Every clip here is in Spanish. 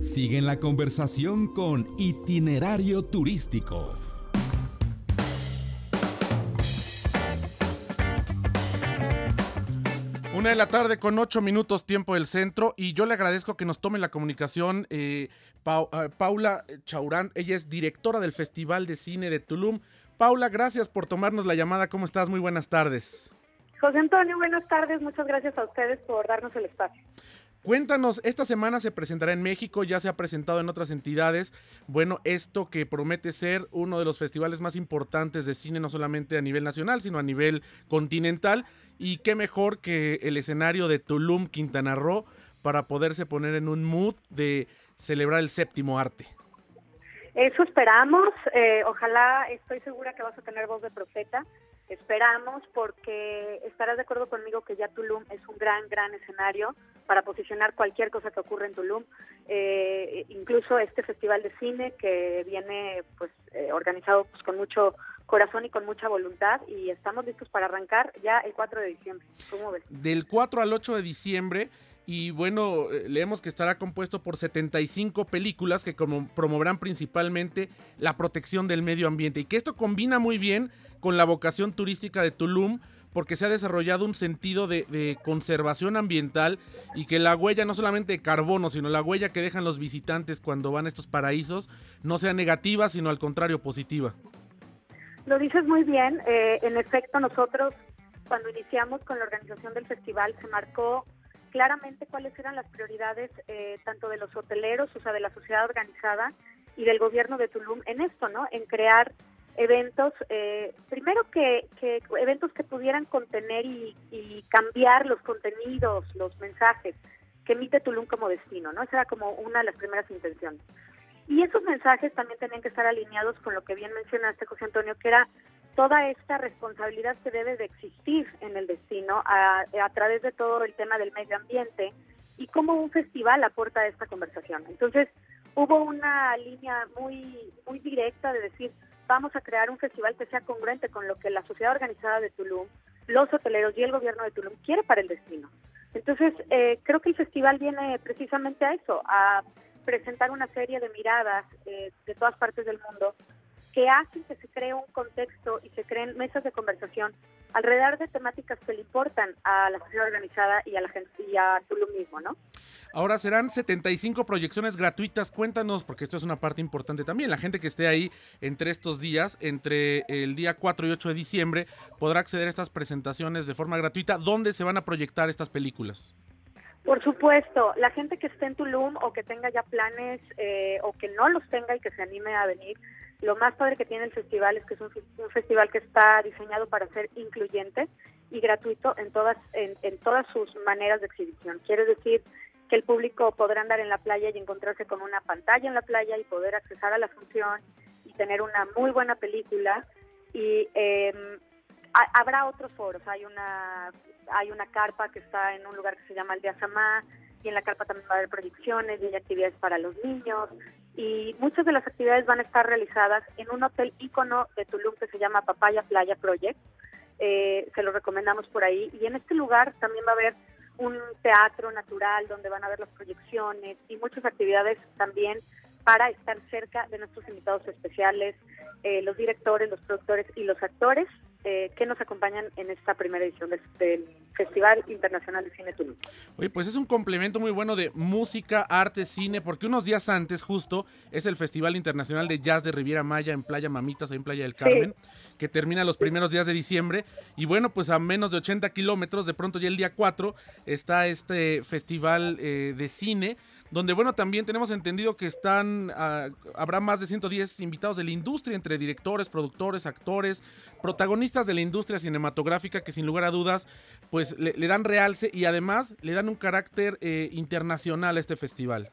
Sigue en la conversación con Itinerario Turístico. Una de la tarde con ocho minutos tiempo del centro y yo le agradezco que nos tome la comunicación eh, eh, Paula Chaurán, ella es directora del Festival de Cine de Tulum. Paula, gracias por tomarnos la llamada, ¿cómo estás? Muy buenas tardes. José Antonio, buenas tardes, muchas gracias a ustedes por darnos el espacio. Cuéntanos, esta semana se presentará en México, ya se ha presentado en otras entidades. Bueno, esto que promete ser uno de los festivales más importantes de cine, no solamente a nivel nacional, sino a nivel continental. Y qué mejor que el escenario de Tulum, Quintana Roo, para poderse poner en un mood de celebrar el séptimo arte. Eso esperamos. Eh, ojalá, estoy segura que vas a tener voz de profeta. Esperamos porque estarás de acuerdo conmigo que ya Tulum es un gran, gran escenario para posicionar cualquier cosa que ocurra en Tulum. Eh, incluso este festival de cine que viene pues eh, organizado pues, con mucho corazón y con mucha voluntad y estamos listos para arrancar ya el 4 de diciembre. ¿Cómo ves? Del 4 al 8 de diciembre y bueno, eh, leemos que estará compuesto por 75 películas que como promoverán principalmente la protección del medio ambiente y que esto combina muy bien con la vocación turística de Tulum porque se ha desarrollado un sentido de, conservación ambiental y que la huella no solamente de carbono, sino la huella que dejan los visitantes cuando van a estos paraísos no sea negativa, sino al contrario positiva. Lo dices muy bien. Eh, en efecto, nosotros cuando iniciamos con la organización del festival se marcó claramente cuáles eran las prioridades eh, tanto de los hoteleros, o sea, de la sociedad organizada y del gobierno de Tulum en esto, ¿no? En crear eventos, eh, primero que, eventos que pudieran contener y, cambiar los contenidos, los mensajes que emite Tulum como destino, ¿no? Esa era como una de las primeras intenciones. Y esos mensajes también tenían que estar alineados con lo que bien mencionaste, José Antonio, que era toda esta responsabilidad que debe de existir en el destino a, a través de todo el tema del medio ambiente y cómo un festival aporta a esta conversación. Entonces, hubo una línea muy, muy directa de decir, vamos a crear un festival que sea congruente con lo que la sociedad organizada de Tulum, los hoteleros y el gobierno de Tulum quiere para el destino. Entonces, eh, creo que el festival viene precisamente a eso, a presentar una serie de miradas eh, de todas partes del mundo que hacen que se cree un contexto y se creen mesas de conversación alrededor de temáticas que le importan a la sociedad organizada y a la gente y a Tulum mismo, ¿no? Ahora serán 75 proyecciones gratuitas. Cuéntanos, porque esto es una parte importante también. La gente que esté ahí entre estos días, entre el día 4 y 8 de diciembre, podrá acceder a estas presentaciones de forma gratuita. ¿Dónde se van a proyectar estas películas? Por supuesto, la gente que esté en Tulum o que tenga ya planes eh, o que no los tenga y que se anime a venir, lo más padre que tiene el festival es que es un, festival que está diseñado para ser incluyente y gratuito en todas en, todas sus maneras de exhibición. Quiere decir que el público podrá andar en la playa y encontrarse con una pantalla en la playa y poder accesar a la función y tener una muy buena película y eh, habrá otros foros. Hay una hay una carpa que está en un lugar que se llama el de Azamá y en la carpa también va a haber proyecciones y hay actividades para los niños y muchas de las actividades van a estar realizadas en un hotel ícono de Tulum que se llama Papaya Playa Project. Eh, se lo recomendamos por ahí. Y en este lugar también va a haber un teatro natural donde van a haber las proyecciones y muchas actividades también para estar cerca de nuestros invitados especiales, eh, los directores, los productores y los actores eh, que nos acompañan en esta primera edición del, Festival Internacional de Cine Tulum. Oye, pues es un complemento muy bueno de música, arte, cine, porque unos días antes justo es el Festival Internacional de Jazz de Riviera Maya en Playa Mamitas, ahí en Playa del Carmen, que termina los primeros días de diciembre. Y bueno, pues a menos de 80 kilómetros, de pronto ya el día 4, está este festival eh, de cine donde bueno, también tenemos entendido que están, ah, habrá más de 110 invitados de la industria, entre directores, productores, actores, protagonistas de la industria cinematográfica que sin lugar a dudas, pues le, dan realce y además le dan un carácter eh, internacional a este festival.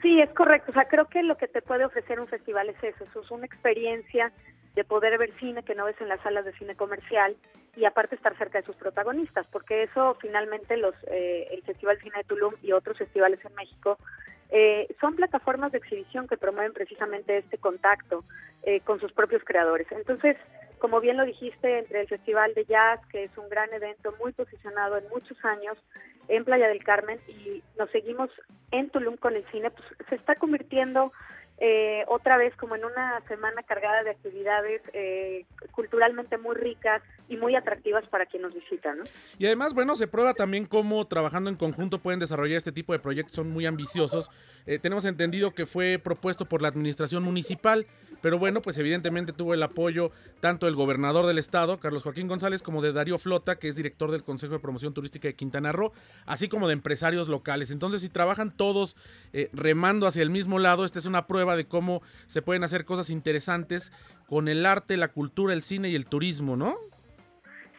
Sí, es correcto. O sea, creo que lo que te puede ofrecer un festival es eso, es una experiencia de poder ver cine que no ves en las salas de cine comercial y aparte estar cerca de sus protagonistas, porque eso finalmente los eh, el Festival Cine de Tulum y otros festivales en México eh, son plataformas de exhibición que promueven precisamente este contacto eh, con sus propios creadores. Entonces, como bien lo dijiste, entre el Festival de Jazz, que es un gran evento muy posicionado en muchos años en Playa del Carmen, y nos seguimos en Tulum con el cine, pues se está convirtiendo eh, otra vez como en una semana cargada de actividades eh, culturalmente muy ricas y muy atractivas para quien nos visita. ¿no? Y además, bueno, se prueba también cómo trabajando en conjunto pueden desarrollar este tipo de proyectos, son muy ambiciosos. Eh, tenemos entendido que fue propuesto por la administración municipal, pero bueno, pues evidentemente tuvo el apoyo tanto del gobernador del estado, Carlos Joaquín González, como de Darío Flota, que es director del Consejo de Promoción Turística de Quintana Roo, así como de empresarios locales. Entonces, si trabajan todos remando hacia el mismo lado, esta es una prueba de cómo se pueden hacer cosas interesantes con el arte, la cultura, el cine y el turismo, ¿no?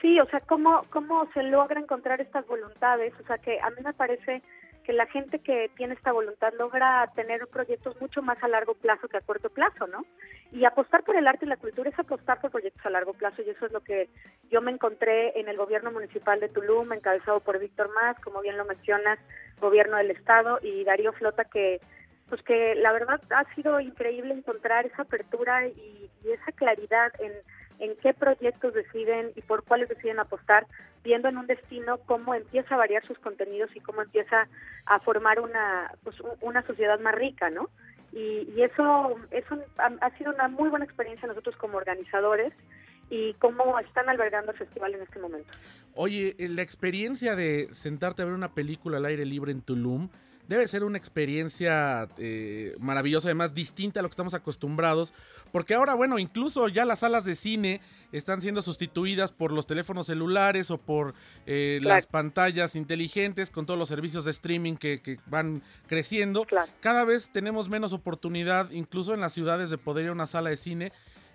Sí, o sea, cómo, cómo se logra encontrar estas voluntades, o sea, que a mí me parece que la gente que tiene esta voluntad logra tener proyectos mucho más a largo plazo que a corto plazo, ¿no? Y apostar por el arte y la cultura es apostar por proyectos a largo plazo y eso es lo que yo me encontré en el gobierno municipal de Tulum, encabezado por Víctor Más, como bien lo mencionas, gobierno del estado y Darío Flota que pues que la verdad ha sido increíble encontrar esa apertura y, esa claridad en, en qué proyectos deciden y por cuáles deciden apostar, viendo en un destino cómo empieza a variar sus contenidos y cómo empieza a formar una, pues, una sociedad más rica, ¿no? Y, y eso, eso ha, sido una muy buena experiencia nosotros como organizadores y cómo están albergando el festival en este momento. Oye, la experiencia de sentarte a ver una película al aire libre en Tulum, debe ser una experiencia eh, maravillosa, además distinta a lo que estamos acostumbrados, porque ahora, bueno, incluso ya las salas de cine están siendo sustituidas por los teléfonos celulares o por eh, las pantallas inteligentes con todos los servicios de streaming que, van creciendo. Cada vez tenemos menos oportunidad, incluso en las ciudades, de poder ir a una sala de cine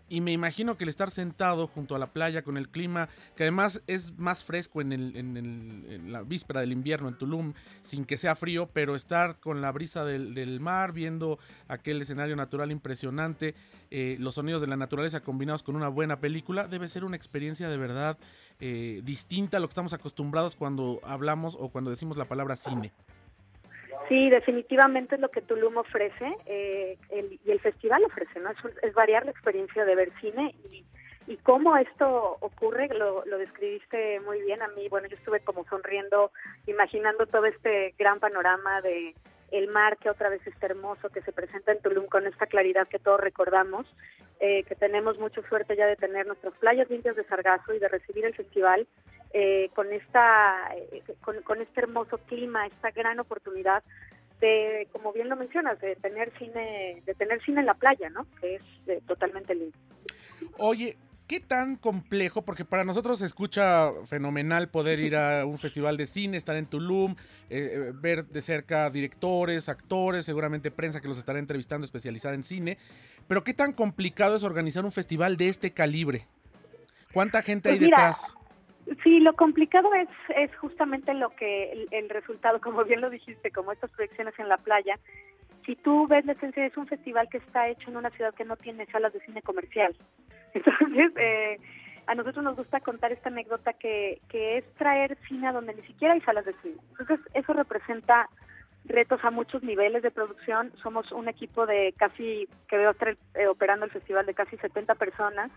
y me imagino que el estar sentado junto a la playa con el clima, que además es más fresco en, el, en, la víspera del invierno en Tulum, sin que sea frío, pero estar con la brisa del, mar, viendo aquel escenario natural impresionante, eh, los sonidos de la naturaleza combinados con una buena película, debe ser una experiencia de verdad eh, distinta a lo que estamos acostumbrados cuando hablamos o cuando decimos la palabra cine. Sí, definitivamente es lo que Tulum ofrece eh, y el festival ofrece, ¿no? Es, variar la experiencia de ver cine y, y cómo esto ocurre, lo, lo, describiste muy bien a mí. Bueno, yo estuve como sonriendo, imaginando todo este gran panorama de el mar que otra vez está hermoso, que se presenta en Tulum con esta claridad que todos recordamos, eh, que tenemos mucha suerte ya de tener nuestras playas limpias de sargazo y de recibir el festival eh, con esta eh, con, este hermoso clima, esta gran oportunidad de, como bien lo mencionas, de tener cine, de tener cine en la playa, ¿no? Que es eh, totalmente lindo. Oye, ¿qué tan complejo? Porque para nosotros se escucha fenomenal poder ir a un festival de cine, estar en Tulum, ver de cerca directores, actores, seguramente prensa que los estará entrevistando especializada en cine. Pero ¿qué tan complicado es organizar un festival de este calibre? ¿Cuánta gente pues hay detrás? Sí, lo complicado es, es justamente lo que el, resultado, como bien lo dijiste, como estas proyecciones en la playa. Si tú ves la esencia, es un festival que está hecho en una ciudad que no tiene salas de cine comercial. Entonces, eh, a nosotros nos gusta contar esta anécdota que, que es traer cine a donde ni siquiera hay salas de cine. Entonces, eso representa retos a muchos niveles de producción. Somos un equipo de casi, que veo estar eh, operando el festival de casi 70 personas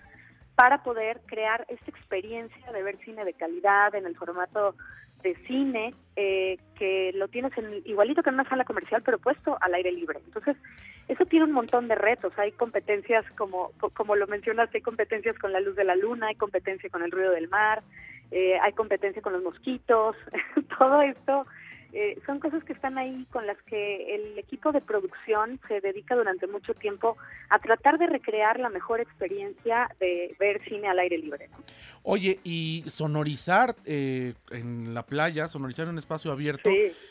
para poder crear esta experiencia de ver cine de calidad en el formato de cine eh, que lo tienes en, igualito que en una sala comercial pero puesto al aire libre. Entonces eso tiene un montón de retos. Hay competencias como como lo mencionas hay competencias con la luz de la luna hay competencia con el ruido del mar eh, hay competencia con los mosquitos todo esto eh, son cosas que están ahí con las que el equipo de producción se dedica durante mucho tiempo a tratar de recrear la mejor experiencia de ver cine al aire libre. Oye, y sonorizar eh, en la playa, sonorizar en un espacio abierto,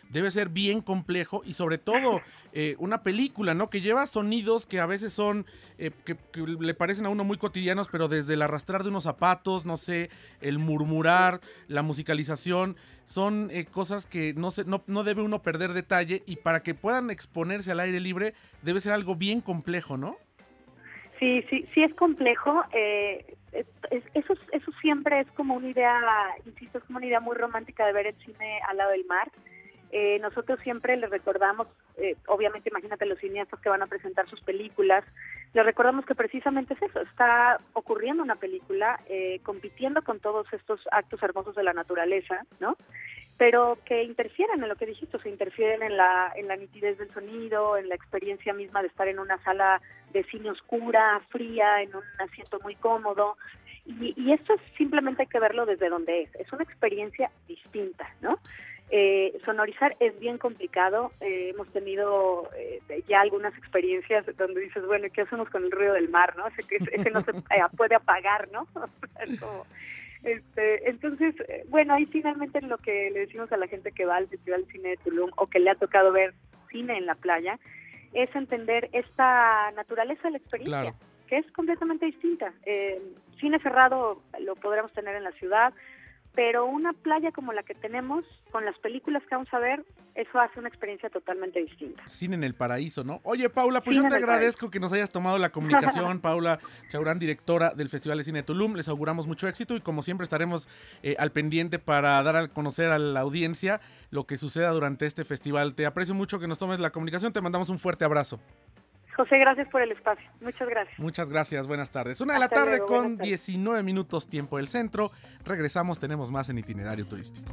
debe ser bien complejo y sobre todo eh, una película, ¿no? Que lleva sonidos que a veces son, que, que, le parecen a uno muy cotidianos, pero desde el arrastrar de unos zapatos, no sé, el murmurar, la musicalización son eh, cosas que no, se, no, no, debe uno perder detalle y para que puedan exponerse al aire libre debe ser algo bien complejo, ¿no? Sí, sí, sí es complejo. Eh, eso, eso siempre es como una idea, insisto, es como una idea muy romántica de ver el cine al lado del mar. Eh, nosotros siempre les recordamos, eh, obviamente imagínate los cineastas que van a presentar sus películas, les recordamos que precisamente es eso, está ocurriendo una película eh, compitiendo con todos estos actos hermosos de la naturaleza, ¿no? Pero que interfieren en lo que dijiste, se interfieren en la, en la nitidez del sonido, en la experiencia misma de estar en una sala de cine oscura, fría, en un asiento muy cómodo. Y, y esto simplemente hay que verlo desde donde es, es una experiencia distinta, ¿no? Eh, sonorizar es bien complicado. Eh, hemos tenido eh, ya algunas experiencias donde dices, bueno, ¿qué hacemos con el ruido del mar? no Ese, ese no se puede apagar, ¿no? este, entonces, bueno, ahí finalmente lo que le decimos a la gente que va al Festival de Cine de Tulum o que le ha tocado ver cine en la playa, es entender esta naturaleza de la experiencia, que es completamente distinta. cine cerrado lo podremos tener en la ciudad, pero una playa como la que tenemos, con las películas que vamos a ver, eso hace una experiencia totalmente distinta. Cine en el paraíso, ¿no? Oye, Paula, pues yo te agradezco que nos hayas tomado la comunicación, Paula Chaurán, directora del Festival de Cine de Tulum. Les auguramos mucho éxito y como siempre estaremos eh, al pendiente para dar a conocer a la audiencia lo que suceda durante este festival. Te aprecio mucho que nos tomes la comunicación, te mandamos un fuerte abrazo. José, gracias por el espacio. Muchas gracias. Muchas gracias, buenas tardes. Una de la tarde con 19 minutos tiempo del centro. Regresamos, tenemos más en itinerario turístico.